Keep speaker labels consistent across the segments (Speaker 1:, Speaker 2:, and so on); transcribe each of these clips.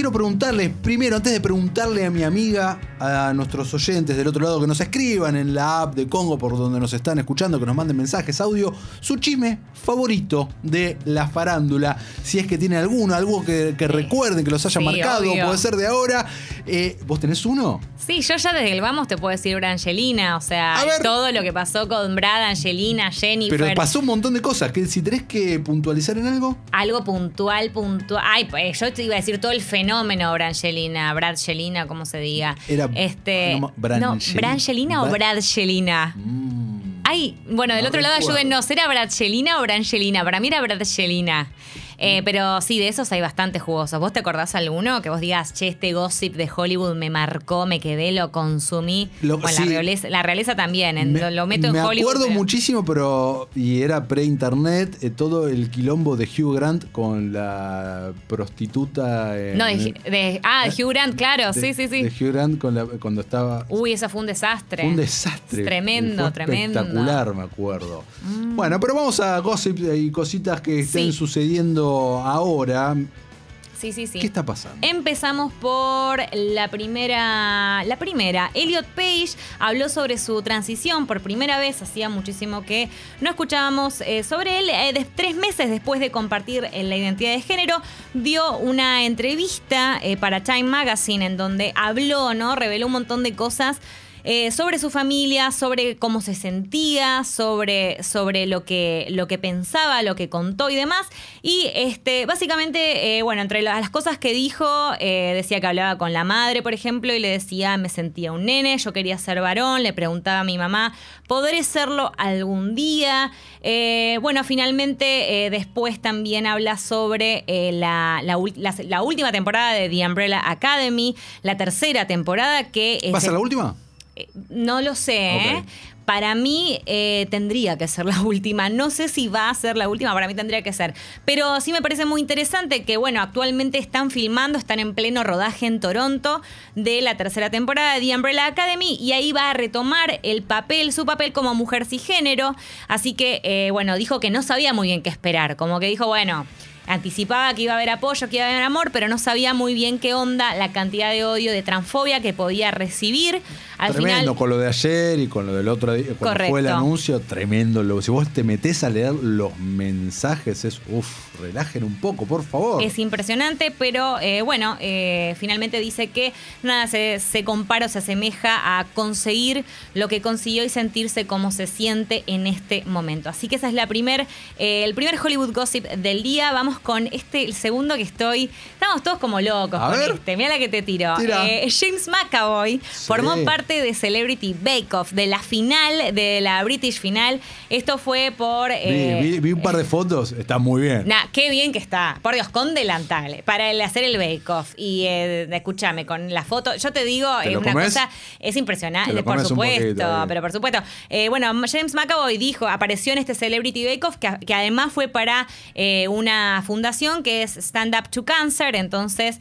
Speaker 1: quiero preguntarles, primero, antes de preguntarle a mi amiga, a nuestros oyentes del otro lado que nos escriban en la app de Congo por donde nos están escuchando, que nos manden mensajes, audio, su chisme favorito de la farándula. Si es que tienen alguno, algo que, que recuerden, que los haya
Speaker 2: Sí,
Speaker 1: marcado,
Speaker 2: obvio.
Speaker 1: puede ser de ahora. Eh, ¿Vos tenés uno?
Speaker 2: Sí, yo ya desde el vamos te puedo decir Brangelina, o sea, todo lo que pasó con Brad, Angelina, Jennifer.
Speaker 1: Pero pasó un montón de cosas. Que si tenés que puntualizar en algo.
Speaker 2: Algo puntual, puntual. Ay, pues yo te iba a decir todo el fenómeno Brangelina, Bradgelina, como se diga.
Speaker 1: Era-
Speaker 2: este,
Speaker 1: no, Brangelina.
Speaker 2: Brangelina o
Speaker 1: Bra-
Speaker 2: Bradgelina.
Speaker 1: Mm.
Speaker 2: Ay, bueno, del
Speaker 1: No
Speaker 2: otro lado
Speaker 1: recuerdo.
Speaker 2: ayúdennos, ¿era Bradgelina o Brangelina? Para mí era Bradgelina.
Speaker 1: Mm.
Speaker 2: Eh, pero sí, de esos hay bastante jugosos. ¿Vos te acordás alguno que vos digas, che, este gossip de Hollywood me marcó, me quedé, lo consumí?
Speaker 1: Lo-
Speaker 2: bueno,
Speaker 1: sí.
Speaker 2: la, realeza, la realeza también, en-
Speaker 1: Me,
Speaker 2: lo, lo meto en
Speaker 1: me
Speaker 2: Hollywood.
Speaker 1: acuerdo
Speaker 2: pero-
Speaker 1: muchísimo, pero. Y era pre-internet, eh, todo el quilombo de Hugh Grant con la prostituta. en-
Speaker 2: No, de, de- ah, de Hugh Grant, claro,
Speaker 1: de-
Speaker 2: sí, sí, sí.
Speaker 1: De Hugh Grant con la- cuando estaba.
Speaker 2: Uy, eso fue un desastre.
Speaker 1: Un desastre.
Speaker 2: Tremendo,
Speaker 1: Fue
Speaker 2: tremendo. Mm.
Speaker 1: Espectacular, me acuerdo. Bueno, pero vamos a gossip y cositas que estén
Speaker 2: Sí.
Speaker 1: sucediendo ahora.
Speaker 2: Sí, sí, sí.
Speaker 1: ¿Qué está pasando?
Speaker 2: Empezamos por la primera. La primera. Elliot Page habló sobre su transición por primera vez. Hacía muchísimo que no escuchábamos eh, sobre él. Eh, de- tres meses después de compartir eh, la identidad de género, dio una entrevista para Time Magazine en donde habló, ¿no? Reveló un montón de cosas. Eh, sobre su familia, sobre cómo se sentía, sobre, sobre lo, que, lo que pensaba, lo que contó y demás. Y este, básicamente, eh, bueno, entre las cosas que dijo, eh, decía que hablaba con la madre, por ejemplo, y le decía, me sentía un nene, yo quería ser varón, le preguntaba a mi mamá, ¿podré serlo algún día? Eh, bueno, finalmente, eh, después también habla sobre eh, la, la ul- la- la última temporada de The Umbrella Academy, la tercera temporada que...
Speaker 1: ¿Va a
Speaker 2: se-
Speaker 1: ser la última?
Speaker 2: Eh, No lo sé, ¿eh? Para mí eh, tendría que ser la última. No sé si va a ser la última, para mí tendría que ser. Pero sí me parece muy interesante que, bueno, actualmente están filmando, están en pleno rodaje en Toronto de la tercera temporada de The Umbrella Academy y ahí va a retomar el papel, su papel como mujer cisgénero. Así que, eh, bueno, dijo que no sabía muy bien qué esperar. Como que dijo, bueno. Anticipaba que iba a haber apoyo, que iba a haber amor, pero no sabía muy bien qué onda, la cantidad de odio, de transfobia que podía recibir. Al
Speaker 1: tremendo,
Speaker 2: final,
Speaker 1: con lo de ayer y con lo del otro día, cuando
Speaker 2: Correcto.
Speaker 1: fue el anuncio, tremendo. Si vos te metés a leer los mensajes, es, uff, relajen un poco, por favor.
Speaker 2: Es impresionante, pero eh, bueno, eh, finalmente dice que nada se, se compara o se asemeja a conseguir lo que consiguió y sentirse como se siente en este momento. Así que esa es la primer, eh, el primer Hollywood Gossip del día. Vamos con este, el segundo que estoy. Estamos todos como locos
Speaker 1: A
Speaker 2: con
Speaker 1: ver.
Speaker 2: este. Mira la que te tiro. Eh, James McAvoy formó parte de Celebrity Bake Off, de la final, de la British final. Esto fue por.
Speaker 1: Vi-
Speaker 2: eh,
Speaker 1: vi, vi un par de fotos, está muy bien.
Speaker 2: Nah, qué bien que está. Por Dios, con delantal. Para el hacer el bake-off. Y eh, escúchame, con la foto. Yo te digo,
Speaker 1: ¿Te lo
Speaker 2: una
Speaker 1: comes?
Speaker 2: cosa es
Speaker 1: Te
Speaker 2: impresionante, por supuesto.
Speaker 1: poquito,
Speaker 2: pero por supuesto. Eh, bueno, James McAvoy dijo, apareció en este Celebrity Bake Off, que, que además fue para eh, una fundación que es Stand Up to Cancer. Entonces,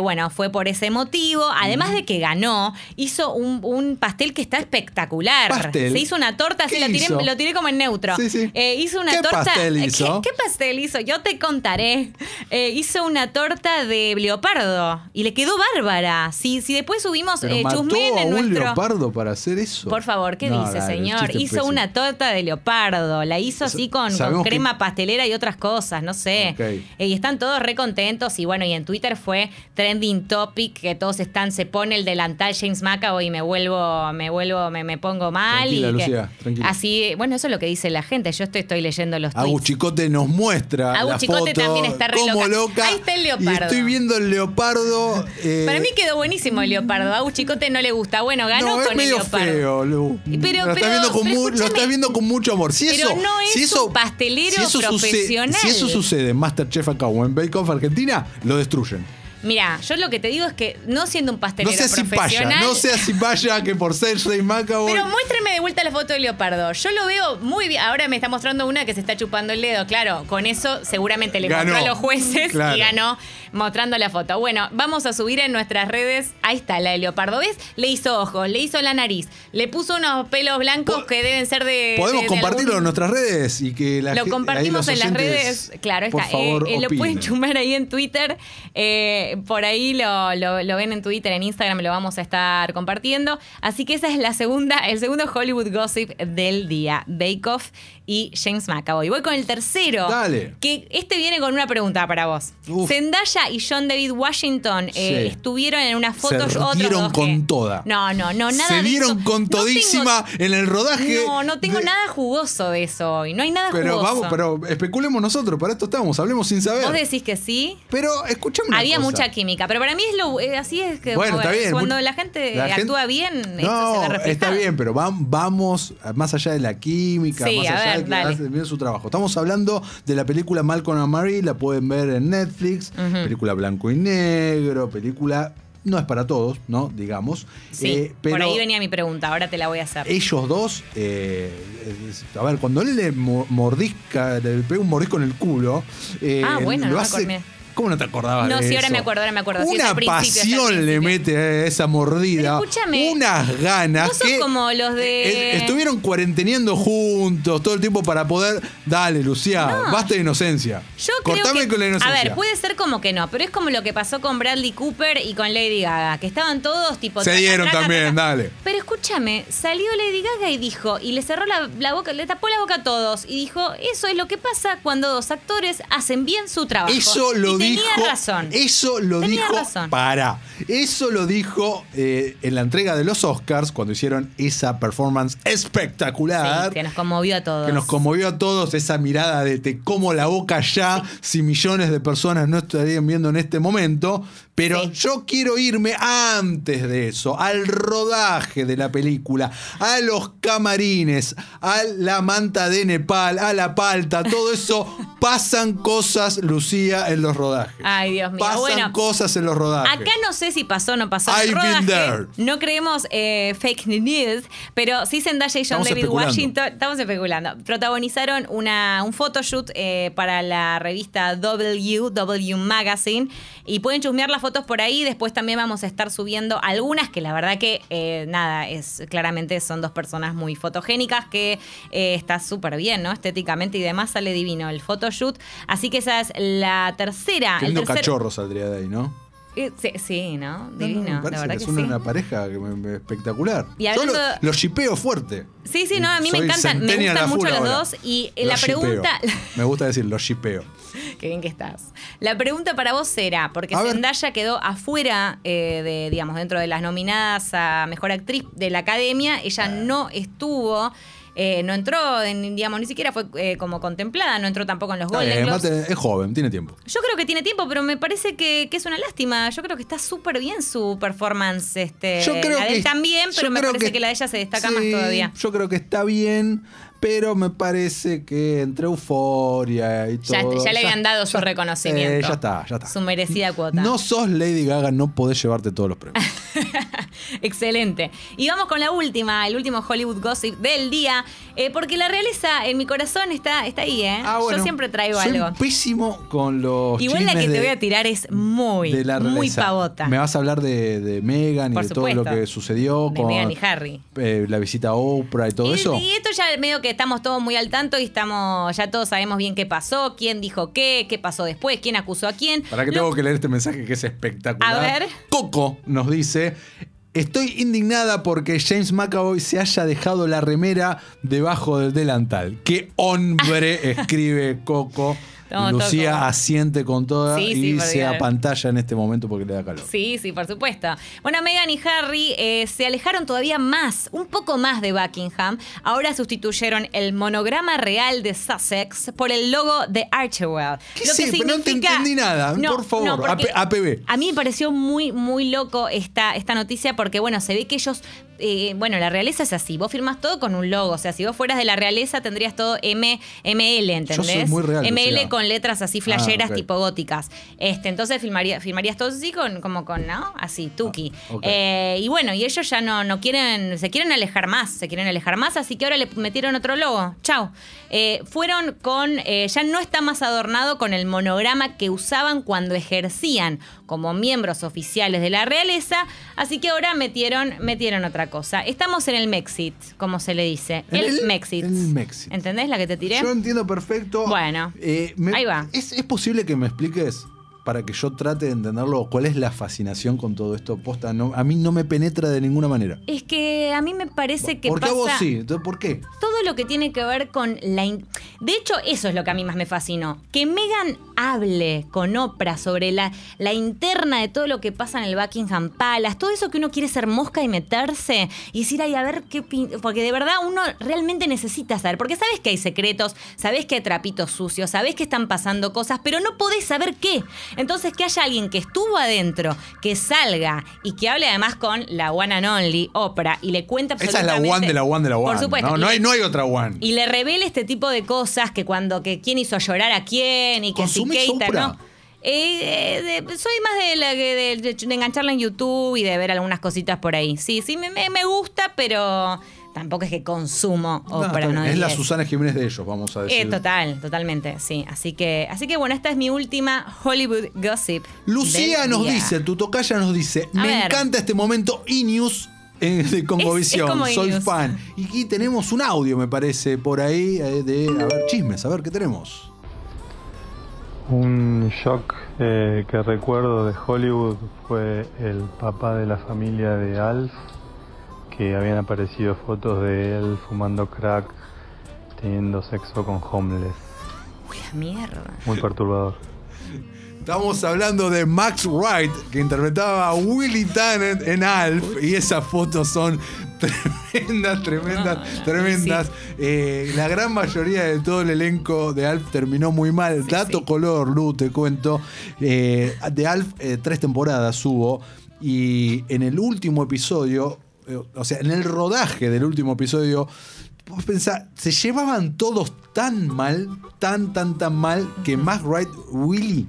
Speaker 2: bueno, fue por ese motivo. Además de que ganó, hizo un, un pastel que está espectacular.
Speaker 1: ¿Pastel?
Speaker 2: Se hizo una torta,
Speaker 1: ¿Qué
Speaker 2: así la tiré, lo tiré como en neutro.
Speaker 1: Sí, sí.
Speaker 2: Eh, hizo una
Speaker 1: ¿Qué
Speaker 2: torta.
Speaker 1: pastel
Speaker 2: ¿Qué-
Speaker 1: hizo?
Speaker 2: ¿Qué, pastel hizo? Yo te contaré. Eh, hizo una torta de leopardo y le quedó bárbara. Si, si después subimos
Speaker 1: Pero
Speaker 2: eh,
Speaker 1: mató
Speaker 2: chusmen
Speaker 1: a
Speaker 2: en
Speaker 1: un
Speaker 2: nuestro.
Speaker 1: leopardo para hacer eso.
Speaker 2: Por favor, ¿qué
Speaker 1: No,
Speaker 2: dice,
Speaker 1: dale,
Speaker 2: señor? Hizo
Speaker 1: pésimo.
Speaker 2: una torta de leopardo. La hizo así con, con
Speaker 1: sabemos que-
Speaker 2: crema pastelera y otras cosas, no sé. Eh, y están todos re contentos. Y bueno, y en Twitter fue trending topic que todos están, se pone el delantal James McAvoy y me vuelvo, me vuelvo, me, me pongo mal.
Speaker 1: Tranquila,
Speaker 2: y que-
Speaker 1: Lucía, tranquila.
Speaker 2: Así, bueno, eso es lo que dice la gente. Yo estoy, estoy leyendo los tweets.
Speaker 1: Agus Chicote nos muestra
Speaker 2: Agus
Speaker 1: la
Speaker 2: Chicote
Speaker 1: foto
Speaker 2: también está re
Speaker 1: como
Speaker 2: loca.
Speaker 1: loca.
Speaker 2: Ahí está el
Speaker 1: Y
Speaker 2: leopardo.
Speaker 1: estoy viendo el leopardo. eh,
Speaker 2: Para mí quedó buenísimo el leopardo. A chicote no le gusta. Bueno, ganó
Speaker 1: no, es
Speaker 2: con el leopardo.
Speaker 1: feo, Lu.
Speaker 2: Pero-
Speaker 1: lo,
Speaker 2: pero-
Speaker 1: estás viendo con
Speaker 2: pero
Speaker 1: lo estás viendo con mucho amor. Si
Speaker 2: Pero
Speaker 1: eso,
Speaker 2: no es
Speaker 1: si eso,
Speaker 2: un pastelero
Speaker 1: si eso sucede-
Speaker 2: profesional.
Speaker 1: si eso sucede en Masterchef acá o en Bake Off Argentina, lo destruyen.
Speaker 2: Mira, yo lo que te digo es que no siendo un
Speaker 1: No
Speaker 2: pastelero
Speaker 1: si vaya,
Speaker 2: profesional.
Speaker 1: no sé si vaya que por ser Jay McAvoy.
Speaker 2: Pero muéstrame de vuelta la foto del leopardo. Yo lo veo muy bien. Ahora me está mostrando una que se está chupando el dedo. Claro, con eso seguramente le
Speaker 1: Ganó.
Speaker 2: mostró a los jueces
Speaker 1: Claro.
Speaker 2: y ganó mostrando la foto. Bueno, vamos a subir en nuestras redes. Ahí está la del leopardo. ¿Ves? Le hizo ojos, le hizo la nariz, le puso unos pelos blancos que deben ser de.
Speaker 1: Podemos
Speaker 2: de- de
Speaker 1: compartirlo
Speaker 2: algún-
Speaker 1: en nuestras redes y que la
Speaker 2: Lo compartimos en las redes. Claro,
Speaker 1: por
Speaker 2: está.
Speaker 1: favor,
Speaker 2: Eh, eh, lo pueden chumar ahí en Twitter. Eh, Eh, por ahí lo, lo- lo ven en Twitter, en Instagram, lo vamos a estar compartiendo. Así que esa es la segunda, el segundo Hollywood gossip del día. Bake Off y James McAvoy. Voy con el tercero.
Speaker 1: Dale.
Speaker 2: Que este viene con una pregunta para vos.
Speaker 1: Uf.
Speaker 2: Zendaya y John David Washington eh,
Speaker 1: Sí.
Speaker 2: estuvieron en una
Speaker 1: Se
Speaker 2: foto. otros
Speaker 1: dieron con
Speaker 2: que-
Speaker 1: toda.
Speaker 2: No, no, no, nada
Speaker 1: Se dieron con
Speaker 2: No tengo-
Speaker 1: todísima en el rodaje.
Speaker 2: no, no tengo
Speaker 1: de-
Speaker 2: nada jugoso de eso hoy. No hay nada
Speaker 1: Pero
Speaker 2: jugoso.
Speaker 1: vamos, pero especulemos nosotros, para esto estamos, hablemos sin saber.
Speaker 2: Vos decís que sí.
Speaker 1: Pero escuchame una
Speaker 2: Había
Speaker 1: cosa.
Speaker 2: Mucha química, pero para mí es lo eh, así es que
Speaker 1: Bueno, está bien.
Speaker 2: cuando la gente
Speaker 1: la gente-
Speaker 2: actúa bien, esto se
Speaker 1: No,
Speaker 2: ve reflejado.
Speaker 1: está bien, pero vam- vamos más allá de la química,
Speaker 2: Sí,
Speaker 1: más allá
Speaker 2: ver,
Speaker 1: de que
Speaker 2: dale.
Speaker 1: hace bien su trabajo. Estamos hablando de la película Malcolm and Marie, la pueden ver en Netflix, película blanco y negro, película no es para todos, ¿no? Digamos.
Speaker 2: Sí,
Speaker 1: Eh, pero
Speaker 2: por ahí venía mi pregunta, ahora te la voy a hacer.
Speaker 1: ellos dos, eh, a ver, cuando él le mo- mordisca, le pega un mordisco en el culo, eh,
Speaker 2: Ah, bueno,
Speaker 1: lo
Speaker 2: no
Speaker 1: hace. ¿Cómo no te acordabas
Speaker 2: No,
Speaker 1: de
Speaker 2: sí, ahora
Speaker 1: eso?
Speaker 2: me acuerdo, ahora me acuerdo. Sí, es
Speaker 1: Una
Speaker 2: al principio, es al
Speaker 1: pasión le
Speaker 2: principio.
Speaker 1: mete a esa mordida.
Speaker 2: Pero escúchame,
Speaker 1: unas ganas.
Speaker 2: vos sos
Speaker 1: que
Speaker 2: como los de-
Speaker 1: Estuvieron cuarenteniendo juntos todo el tiempo para poder. Dale, Lucía,
Speaker 2: No.
Speaker 1: basta de inocencia.
Speaker 2: Yo creo
Speaker 1: Cortame
Speaker 2: que,
Speaker 1: con la inocencia.
Speaker 2: A ver, puede ser como que no, pero es como lo que pasó con Bradley Cooper y con Lady Gaga, que estaban todos tipo.
Speaker 1: Se
Speaker 2: traca,
Speaker 1: dieron
Speaker 2: traca,
Speaker 1: también,
Speaker 2: traca.
Speaker 1: dale.
Speaker 2: Pero escúchame, salió Lady Gaga y dijo, y le cerró la, la boca, le tapó la boca a todos, y dijo, eso es lo que pasa cuando dos actores hacen bien su trabajo.
Speaker 1: Eso lo
Speaker 2: y
Speaker 1: dijo.
Speaker 2: Tenía razón.
Speaker 1: Eso lo
Speaker 2: Tenía
Speaker 1: dijo.
Speaker 2: razón.
Speaker 1: Para. Eso lo dijo eh, en la entrega de los Oscars cuando hicieron esa performance espectacular.
Speaker 2: Sí, que nos conmovió a todos.
Speaker 1: que nos conmovió a todos esa mirada de te como la boca ya si millones de personas no estarían viendo en este momento. Pero
Speaker 2: Sí.
Speaker 1: yo quiero irme antes de eso, al rodaje de la película, a los camarines, a la manta de Nepal, a la palta, todo eso. Pasan cosas, Lucía, en los rodajes.
Speaker 2: Ay, Dios mío.
Speaker 1: Pasan
Speaker 2: Bueno,
Speaker 1: cosas en los rodajes.
Speaker 2: Acá no sé si pasó o no pasó
Speaker 1: been there.
Speaker 2: No creemos eh, fake news, pero sí Zendaya y John
Speaker 1: Estamos
Speaker 2: David. Washington, estamos especulando, protagonizaron una, un photoshoot eh, para la revista W, W Magazine, y pueden chusmear las fotos por ahí. Después también vamos a estar subiendo algunas que la verdad que, eh, nada, es claramente son dos personas muy fotogénicas que está súper bien, ¿no? Estéticamente y demás sale divino el photoshoot. Así que esa es la tercera.
Speaker 1: Qué
Speaker 2: el
Speaker 1: lindo
Speaker 2: tercer-
Speaker 1: cachorro saldría de ahí, ¿no?
Speaker 2: eh, Sí, sí, ¿no?
Speaker 1: No, no,
Speaker 2: Divino, la verdad
Speaker 1: que
Speaker 2: que,
Speaker 1: es una,
Speaker 2: sí.
Speaker 1: una pareja que me- me- espectacular.
Speaker 2: Y
Speaker 1: Yo
Speaker 2: hablando-
Speaker 1: lo, lo shipeo fuerte.
Speaker 2: Sí, sí, no, a mí me encantan, me gustan mucho los
Speaker 1: ahora.
Speaker 2: dos. Y eh,
Speaker 1: Lo
Speaker 2: la pregunta.
Speaker 1: Me gusta decir, lo shipeo.
Speaker 2: Qué bien que estás. La pregunta para vos era, porque
Speaker 1: A ver.
Speaker 2: Zendaya quedó afuera eh, de, digamos, dentro de las nominadas a Mejor Actriz de la Academia, ella
Speaker 1: Ah.
Speaker 2: no estuvo, eh, no entró, en, digamos, ni siquiera fue eh, como contemplada, no entró tampoco en los
Speaker 1: Está
Speaker 2: Golden
Speaker 1: bien,
Speaker 2: Globes.
Speaker 1: además te- es joven, tiene tiempo.
Speaker 2: Yo creo que tiene tiempo, pero me parece que, que es una lástima. Yo creo que está súper bien su performance. Este,
Speaker 1: Yo creo
Speaker 2: la de
Speaker 1: que
Speaker 2: él también, pero me parece que, la de ella se destaca más todavía.
Speaker 1: Yo creo que está bien, pero me parece que entre euforia y
Speaker 2: Ya-
Speaker 1: todo.
Speaker 2: ya le habían dado su reconocimiento.
Speaker 1: Eh, ya está, ya está.
Speaker 2: Su merecida cuota.
Speaker 1: No sos Lady Gaga, no podés llevarte todos los premios.
Speaker 2: Excelente. Y vamos con la última, el último Hollywood Gossip del día, eh, porque la realeza en mi corazón está, está ahí, ¿eh?
Speaker 1: Ah, bueno.
Speaker 2: Yo siempre traigo
Speaker 1: Soy
Speaker 2: algo.
Speaker 1: pésimo con los
Speaker 2: Igual la que te voy a tirar es muy,
Speaker 1: de la
Speaker 2: muy pavota.
Speaker 1: Me vas a hablar de, de Meghan y
Speaker 2: Por
Speaker 1: de todo lo que sucedió
Speaker 2: De
Speaker 1: con
Speaker 2: Meghan y Harry.
Speaker 1: eh, la visita a Oprah y todo
Speaker 2: y,
Speaker 1: eso.
Speaker 2: y esto ya medio que estamos todos muy al tanto y estamos, ya todos sabemos bien qué pasó, quién dijo qué, qué pasó después, quién acusó a quién.
Speaker 1: Para
Speaker 2: Lo-
Speaker 1: tengo que leer este mensaje que es espectacular.
Speaker 2: A ver.
Speaker 1: Coco nos dice. Estoy indignada porque James McAvoy se haya dejado la remera debajo del delantal. ¡Qué hombre! escribe Coco.
Speaker 2: Estamos
Speaker 1: Lucía
Speaker 2: como-
Speaker 1: asiente con toda
Speaker 2: Sí,
Speaker 1: y
Speaker 2: sí,
Speaker 1: se apantalla en este momento porque le da calor.
Speaker 2: Sí, sí, por supuesto. Bueno, Meghan y Harry eh, se alejaron todavía más, un poco más de Buckingham. Ahora sustituyeron el monograma real de Sussex por el logo de Archewell.
Speaker 1: ¿Qué sé? No te entendí nada. Por favor,
Speaker 2: porque
Speaker 1: AP- APB.
Speaker 2: A mí me pareció muy, muy loco esta, esta noticia porque, bueno, se ve que ellos. eh, bueno, la realeza es así. Vos firmás todo con un logo. O sea, si vos fueras de la realeza, tendrías todo M, ML, ¿entendés?
Speaker 1: soy muy real,
Speaker 2: ML con letras así flasheras,
Speaker 1: Ah, ok.
Speaker 2: tipo góticas. Este, entonces filmaría, filmarías todo así con, como con, ¿no? Así, tuki.
Speaker 1: Ah.
Speaker 2: Eh, y bueno, y ellos ya no, no quieren, se quieren alejar más, se quieren alejar más, así que ahora le metieron otro logo. Chao. Eh, fueron con, eh, ya no está más adornado con el monograma que usaban cuando ejercían como miembros oficiales de la realeza, así que ahora metieron, metieron otra cosa. Estamos en el Mexit, como se le dice. El,
Speaker 1: el-
Speaker 2: Mexit.
Speaker 1: el Mexit.
Speaker 2: ¿Entendés la que te tiré?
Speaker 1: Yo entiendo perfecto.
Speaker 2: Bueno,
Speaker 1: Eh, me-
Speaker 2: ahí va.
Speaker 1: ¿es, es posible que me expliques? Para que yo trate de entenderlo. ¿Cuál es la fascinación con todo esto? Posta, no, a mí no me penetra de ninguna manera.
Speaker 2: Es que a mí me parece que
Speaker 1: ¿Por qué
Speaker 2: pasa
Speaker 1: a vos sí? ¿Por qué?
Speaker 2: todo lo que tiene que ver con la... in- De hecho, eso es lo que a mí más me fascinó. Que Megan hable con Oprah sobre la, la interna de todo lo que pasa en el Buckingham Palace, todo eso que uno quiere ser mosca y meterse y decir, ay, a ver qué... pin-". Porque de verdad uno realmente necesita saber, porque sabes que hay secretos, sabes que hay trapitos sucios, sabes que están pasando cosas, pero no podés saber qué. Entonces, que haya alguien que estuvo adentro, que salga y que hable además con la one and only, Oprah, y le cuente
Speaker 1: Esa es la
Speaker 2: absolutamente...
Speaker 1: one de la one de la one.
Speaker 2: Por supuesto.
Speaker 1: No, no, hay, no hay otra one.
Speaker 2: y le revela este tipo de cosas que cuando que quién hizo llorar a quién y que si
Speaker 1: ¿Consumís
Speaker 2: Keita? ¿no? Eh, eh, de- soy más de, la, de, de engancharla en YouTube y de ver algunas cositas por ahí. Sí, sí, me- me gusta, pero tampoco es que consumo
Speaker 1: No, está
Speaker 2: ¿no?
Speaker 1: bien. es la. Susana Jiménez de ellos, vamos a decir.
Speaker 2: Eh, total, totalmente, sí. Así que, así que bueno, esta es mi última Hollywood gossip.
Speaker 1: Lucía
Speaker 2: del
Speaker 1: nos
Speaker 2: día.
Speaker 1: dice, tu tocaya nos dice,
Speaker 2: A
Speaker 1: me
Speaker 2: ver.
Speaker 1: encanta este momento e-news en- de Congovisión, soy fan. Y aquí tenemos un audio, me parece, por ahí, eh, de, a ver, chismes, a ver, ¿qué tenemos?
Speaker 3: Un shock eh, que recuerdo de Hollywood fue el papá de la familia de Alf, que habían aparecido fotos de él fumando crack, teniendo sexo con homeless.
Speaker 2: Uy, la mierda.
Speaker 3: Muy perturbador.
Speaker 1: Estamos hablando de Max Wright, que interpretaba a Willy Tannen en Alf, y esas fotos son tremendas, tremendas,
Speaker 2: No, no,
Speaker 1: tremendas. Eh, la gran mayoría de todo el elenco de Alf terminó muy mal. Dato
Speaker 2: sí.
Speaker 1: color, Lu, te cuento. Eh, de Alf, eh, tres temporadas hubo, y en el último episodio, o sea, en el rodaje del último episodio, Vos pensá, se llevaban todos tan mal, tan, tan, tan mal, que Max Wright, Willy,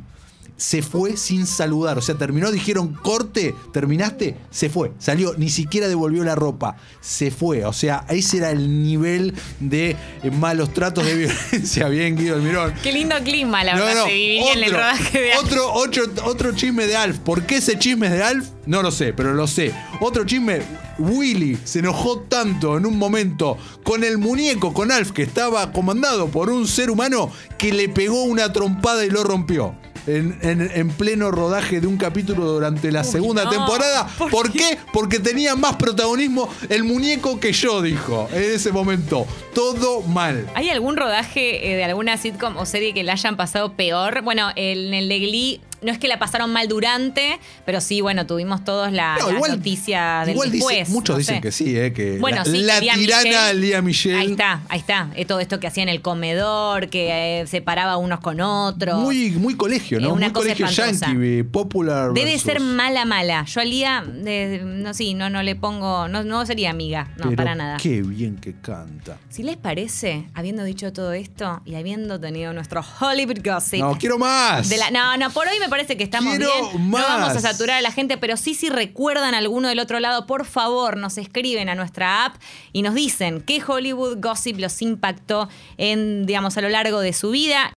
Speaker 1: se fue sin saludar. O sea, terminó, dijeron corte, terminaste, se fue. Salió, ni siquiera devolvió la ropa. Se fue. O sea, ese era el nivel de eh, malos tratos de violencia. Bien, Guido Almirón.
Speaker 2: Qué lindo clima, la verdad, se vivía en el rodaje de Alf.
Speaker 1: otro, otro, otro chisme de Alf. ¿Por qué ese chisme es de Alf? No lo sé, pero lo sé. Otro chisme, Willy se enojó tanto en un momento con el muñeco, con Alf, que estaba comandado por un ser humano, que le pegó una trompada y lo rompió. En, en- en pleno rodaje de un capítulo durante la
Speaker 2: Uy,
Speaker 1: segunda
Speaker 2: no.
Speaker 1: temporada.
Speaker 2: ¿Por
Speaker 1: ¿Por qué? Porque tenía más protagonismo el muñeco que yo, dijo, en ese momento. Todo mal.
Speaker 2: ¿Hay algún rodaje eh, de alguna sitcom o serie que la hayan pasado peor? Bueno, en el de Glee no es que la pasaron mal durante, pero sí, bueno, tuvimos todos la,
Speaker 1: No, igual-
Speaker 2: noticias del
Speaker 1: igual dice-
Speaker 2: después.
Speaker 1: muchos
Speaker 2: no
Speaker 1: dicen
Speaker 2: sé.
Speaker 1: que sí, eh, que
Speaker 2: Bueno,
Speaker 1: la,
Speaker 2: sí,
Speaker 1: la
Speaker 2: Lea
Speaker 1: tirana. Lía Michelle.
Speaker 2: Ahí está, ahí está. Eh, todo esto que hacía en el comedor, que eh, separaba unos con otros.
Speaker 1: Muy, muy colegio,
Speaker 2: Eh,
Speaker 1: ¿no?
Speaker 2: una
Speaker 1: muy
Speaker 2: cosa
Speaker 1: colegio
Speaker 2: espantosa.
Speaker 1: yankee, popular.
Speaker 2: Debe
Speaker 1: versus-
Speaker 2: ser mala, mala. Yo a Lía, no, sí, no, no le pongo, no, no sería amiga, no,
Speaker 1: Pero
Speaker 2: para nada.
Speaker 1: Qué bien que canta.
Speaker 2: Si les parece, habiendo dicho todo esto y habiendo tenido nuestro Hollywood Gossip.
Speaker 1: No, quiero más.
Speaker 2: de la- no, no, por hoy me parece que estamos
Speaker 1: Quiero
Speaker 2: bien.
Speaker 1: más.
Speaker 2: No vamos a saturar a la gente, pero sí, si recuerdan alguno del otro lado, por favor, nos escriben a nuestra app y nos dicen qué Hollywood Gossip los impactó en, digamos, a lo largo de su vida.